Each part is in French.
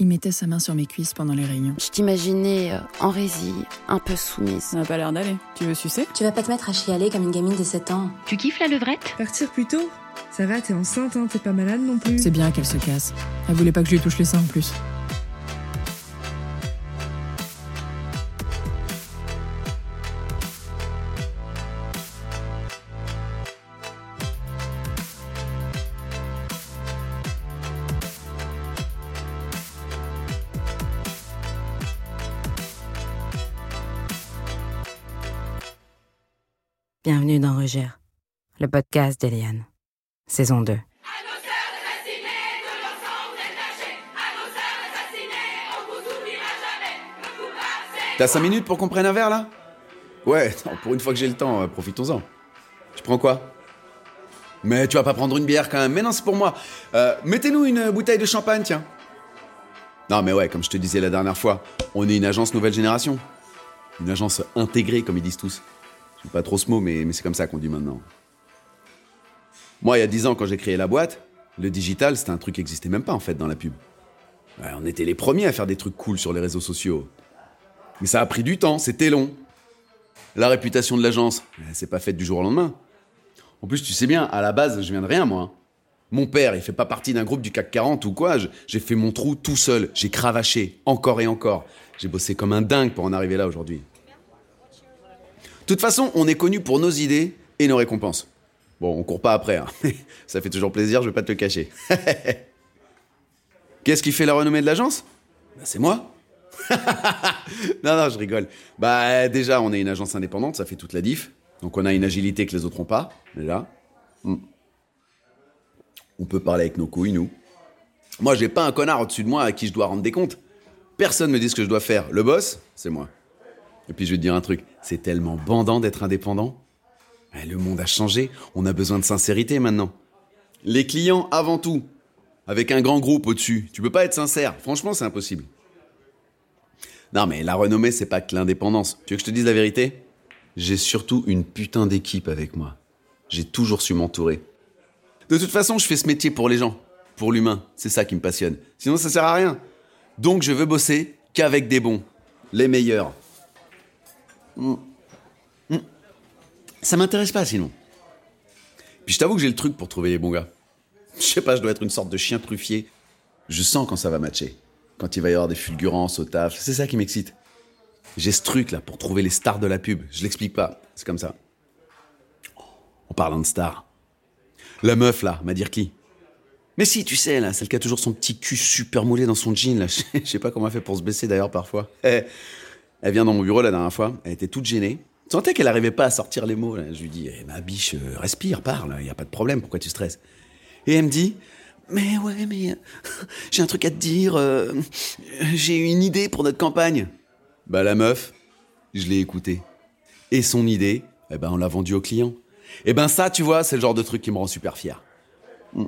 Il mettait sa main sur mes cuisses pendant les réunions. Je t'imaginais euh, en résille, un peu soumise. Ça n'a pas l'air d'aller. Tu veux sucer? Tu vas pas te mettre à chialer comme une gamine de 7 ans. Tu kiffes la levrette? Partir plus tôt? Ça va, t'es enceinte, hein, t'es pas malade non plus. C'est bien qu'elle se casse. Elle voulait pas que je lui touche les seins en plus. Bienvenue dans Rugère, le podcast d'Eliane, saison 2. T'as 5 minutes pour qu'on prenne un verre là? Ouais, non, pour une fois que j'ai le temps, euh, profitons-en. Tu prends quoi? Mais tu vas pas prendre une bière quand même. Mais non, c'est pour moi. Euh, Mettez-nous une bouteille de champagne, tiens. Non, mais ouais, comme je te disais la dernière fois, on est une agence nouvelle génération. Une agence intégrée, comme ils disent tous. J'aime pas trop ce mot, mais, c'est comme ça qu'on dit maintenant. Moi, il y a 10 ans, quand j'ai créé la boîte, le digital, c'était un truc qui existait même pas en fait dans la pub. On était les premiers à faire des trucs cool sur les réseaux sociaux. Mais ça a pris du temps, c'était long. La réputation de l'agence, s'est pas faite du jour au lendemain. En plus, tu sais bien, à la base, je viens de rien, moi. Mon père, il fait pas partie d'un groupe du CAC 40 ou quoi. J'ai fait mon trou tout seul. J'ai cravaché, encore et encore. J'ai bossé comme un dingue pour en arriver là aujourd'hui. Toute façon, on est connu pour nos idées et nos récompenses. Bon, on court pas après, hein. ça fait toujours plaisir, je vais pas te le cacher. Qu'est-ce qui fait la renommée de l'agence? Bah, C'est moi. non, non, je rigole. Bah, déjà, on est une agence indépendante, ça fait toute la diff. Donc, on a une agilité que les autres n'ont pas, déjà. Hmm. On peut parler avec nos couilles, nous. Moi, j'ai pas un connard au-dessus de moi à qui je dois rendre des comptes. Personne me dit ce que je dois faire. Le boss, c'est moi. Et puis, je vais te dire un truc. C'est tellement bandant d'être indépendant. Eh, Le monde a changé. On a besoin de sincérité maintenant. Les clients avant tout. Avec un grand groupe au-dessus. Tu peux pas être sincère. Franchement, c'est impossible. Non, mais la renommée, c'est pas que l'indépendance. Tu veux que je te dise la vérité? J'ai surtout une putain d'équipe avec moi. J'ai toujours su m'entourer. De toute façon, je fais ce métier pour les gens, pour l'humain. C'est ça qui me passionne. Sinon, ça sert à rien. Donc, je veux bosser qu'avec des bons, les meilleurs. Ça m'intéresse pas sinon. Puis je t'avoue que j'ai le truc pour trouver les bons gars. Je sais pas, je dois être une sorte de chien truffier. Je sens quand ça va matcher. Quand il va y avoir des fulgurances au taf. C'est ça qui m'excite. J'ai ce truc là pour trouver les stars de la pub. Je l'explique pas. C'est comme ça. En parlant de stars. La meuf là, m'a dire qui? Mais si, tu sais, là, celle qui a toujours son petit cul super moulé dans son jean, là. Je sais pas comment elle fait pour se baisser d'ailleurs parfois. Eh, Elle vient dans mon bureau la dernière fois, elle était toute gênée. Je sentais qu'elle arrivait pas à sortir les mots. Je lui dis, eh, ma biche, euh, respire, parle, y a pas de problème, pourquoi tu stresses? Et elle me dit, mais ouais, mais euh, j'ai un truc à te dire, euh, j'ai une idée pour notre campagne. Bah la meuf, je l'ai écoutée. Et son idée, eh ben on l'a vendue au client. Et ben ça, tu vois, c'est le genre de truc qui me rend super fier. Mm.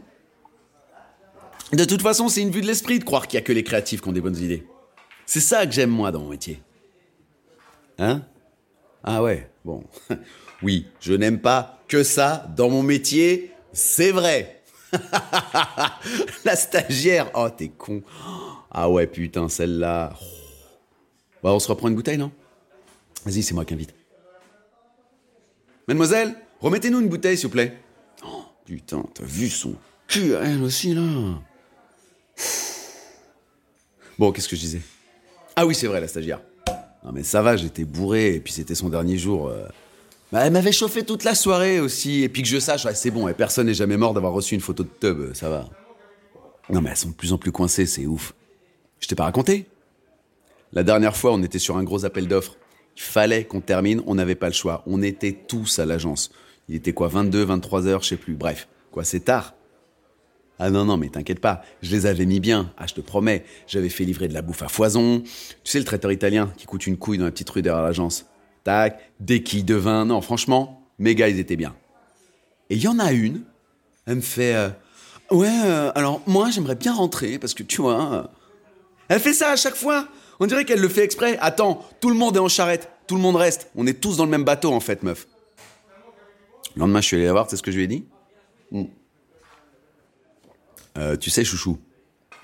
De toute façon, c'est une vue de l'esprit de croire qu'il y a que les créatifs qui ont des bonnes idées. C'est ça que j'aime moi dans mon métier. Hein? Ah ouais, bon. Oui, je n'aime pas que ça dans mon métier, c'est vrai. La stagiaire, oh t'es con. Ah ouais, putain, celle-là. Bah on se reprend une bouteille, non? Vas-y, c'est moi qui invite. Mademoiselle, remettez-nous une bouteille, s'il vous plaît. Oh, putain, t'as vu son cul, elle aussi, là. Bon, qu'est-ce que je disais? Ah oui, c'est vrai, la stagiaire. Non mais ça va, j'étais bourré, et puis c'était son dernier jour. euh. Bah, elle m'avait chauffé toute la soirée aussi, et puis que je sache, c'est bon, et personne n'est jamais mort d'avoir reçu une photo de tub, ça va. Non mais elles sont de plus en plus coincées, c'est ouf. Je t'ai pas raconté? La dernière fois, on était sur un gros appel d'offres. Il fallait qu'on termine, on n'avait pas le choix. On était tous à l'agence. Il était quoi, 22, 23 heures, je sais plus. Bref, quoi, c'est tard. Ah non, non, mais t'inquiète pas, je les avais mis bien. Ah, je te promets, j'avais fait livrer de la bouffe à foison. Tu sais, le traiteur italien qui coûte une couille dans la petite rue derrière l'agence. Tac, des quilles de vin. Non, franchement, mes gars, ils étaient bien. Et il y en a une, elle me fait euh, Ouais, euh, alors moi, j'aimerais bien rentrer parce que tu vois. euh, Elle fait ça à chaque fois. On dirait qu'elle le fait exprès. Attends, tout le monde est en charrette, tout le monde reste. On est tous dans le même bateau en fait, meuf. Le lendemain, je suis allé la voir, tu sais ce que je lui ai dit? Euh, Tu sais, chouchou,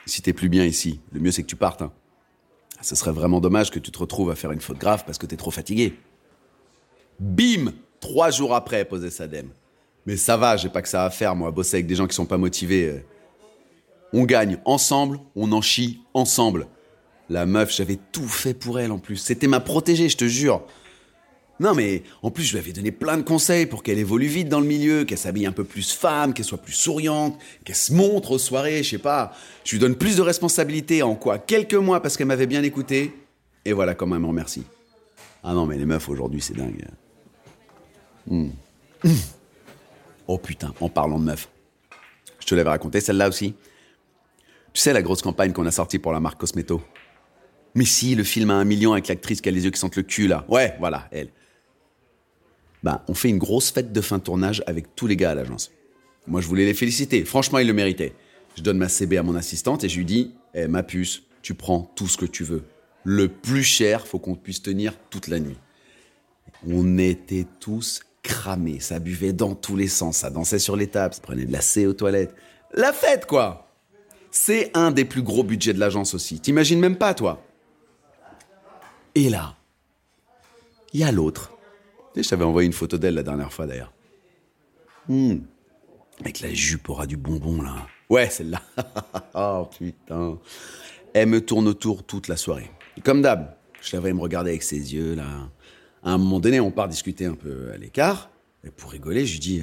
Si t'es plus bien ici, le mieux c'est que tu partes. Hein. Ce serait vraiment dommage que tu te retrouves à faire une faute grave parce que t'es trop fatigué. Bim Trois jours après, posait Sadem. Mais ça va, j'ai pas que ça à faire, moi, bosser avec des gens qui sont pas motivés. euh. On gagne ensemble, on en chie ensemble. La meuf, j'avais tout fait pour elle en plus. C'était ma protégée, je te jure. Non, mais en plus, je lui avais donné plein de conseils pour qu'elle évolue vite dans le milieu, qu'elle s'habille un peu plus femme, qu'elle soit plus souriante, qu'elle se montre aux soirées, je sais pas. Je lui donne plus de responsabilités en quoi? Quelques mois parce qu'elle m'avait bien écouté. Et voilà comment elle me remercie. Ah non, mais les meufs aujourd'hui, c'est dingue. Hmm. Oh putain, en parlant de meufs. Je te l'avais raconté celle-là aussi. Tu sais la grosse campagne qu'on a sortie pour la marque Cosmeto Mais si, le film a un million avec l'actrice qui a les yeux qui sentent le cul là. Ouais, voilà, elle. Bah, on fait une grosse fête de fin de tournage avec tous les gars à l'agence. Moi, je voulais les féliciter. Franchement, ils le méritaient. Je donne ma CB à mon assistante et je lui dis Eh, ma puce, tu prends tout ce que tu veux. Le plus cher, faut qu'on puisse tenir toute la nuit. On était tous cramés. Ça buvait dans tous les sens. Ça dansait sur les tables. Ça prenait de la C aux toilettes. La fête, quoi C'est un des plus gros budgets de l'agence aussi. T'imagines même pas, toi? Et là, il y a l'autre. Tu Je t'avais envoyé une photo d'elle la dernière fois, d'ailleurs. Hmm. Avec la jupe aura du bonbon, là. Ouais, celle-là. oh, putain. Elle me tourne autour toute la soirée. Comme d'hab, je la voyais me regarder avec ses yeux, là. À un moment donné, on part discuter un peu à l'écart. Et pour rigoler, je lui dis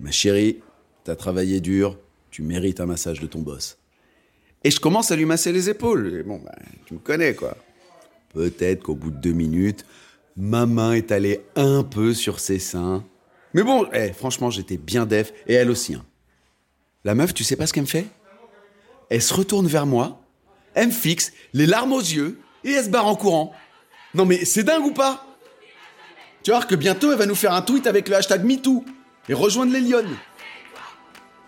Ma chérie, t'as travaillé dur, tu mérites un massage de ton boss. Et je commence à lui masser les épaules. Et bon, bah, tu me connais, quoi. Peut-être qu'au bout de deux minutes, ma main est allée un peu sur ses seins. Mais bon, eh, franchement, j'étais bien def, et elle aussi. hein. La meuf, tu sais pas ce qu'elle me fait? Elle se retourne vers moi, elle me fixe, les larmes aux yeux, et elle se barre en courant. Non mais c'est dingue ou pas? Tu voir que bientôt elle va nous faire un tweet avec le hashtag MeToo et rejoindre les lionnes.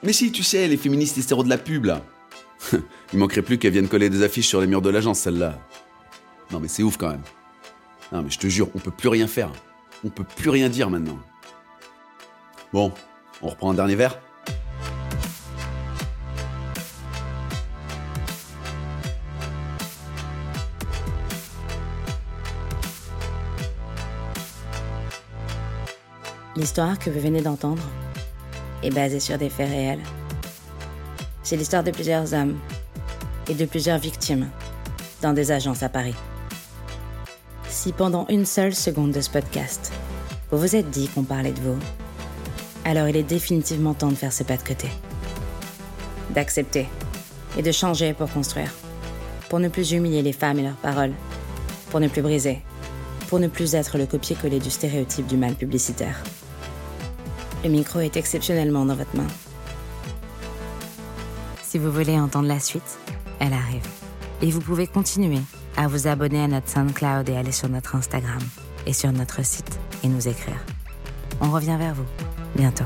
Mais si, tu sais, les féministes hystéros de la pub, là. Il manquerait plus qu'elles viennent coller des affiches sur les murs de l'agence, celle-là. Non mais c'est ouf quand même. Non mais je te jure, on peut plus rien faire. On peut plus rien dire maintenant. Bon, on reprend un dernier verre L'histoire que vous venez d'entendre est basée sur des faits réels. C'est l'histoire de plusieurs hommes et de plusieurs victimes dans des agences à Paris. Si pendant une seule seconde de ce podcast, vous vous êtes dit qu'on parlait de vous, alors il est définitivement temps de faire ce pas de côté. D'accepter et de changer pour construire. Pour ne plus humilier les femmes et leurs paroles. Pour ne plus briser. Pour ne plus être le copier-coller du stéréotype du mal publicitaire. Le micro est exceptionnellement dans votre main. Si vous voulez entendre la suite, elle arrive. Et vous pouvez continuer à vous abonner à notre SoundCloud et aller sur notre Instagram et sur notre site et nous écrire. On revient vers vous bientôt.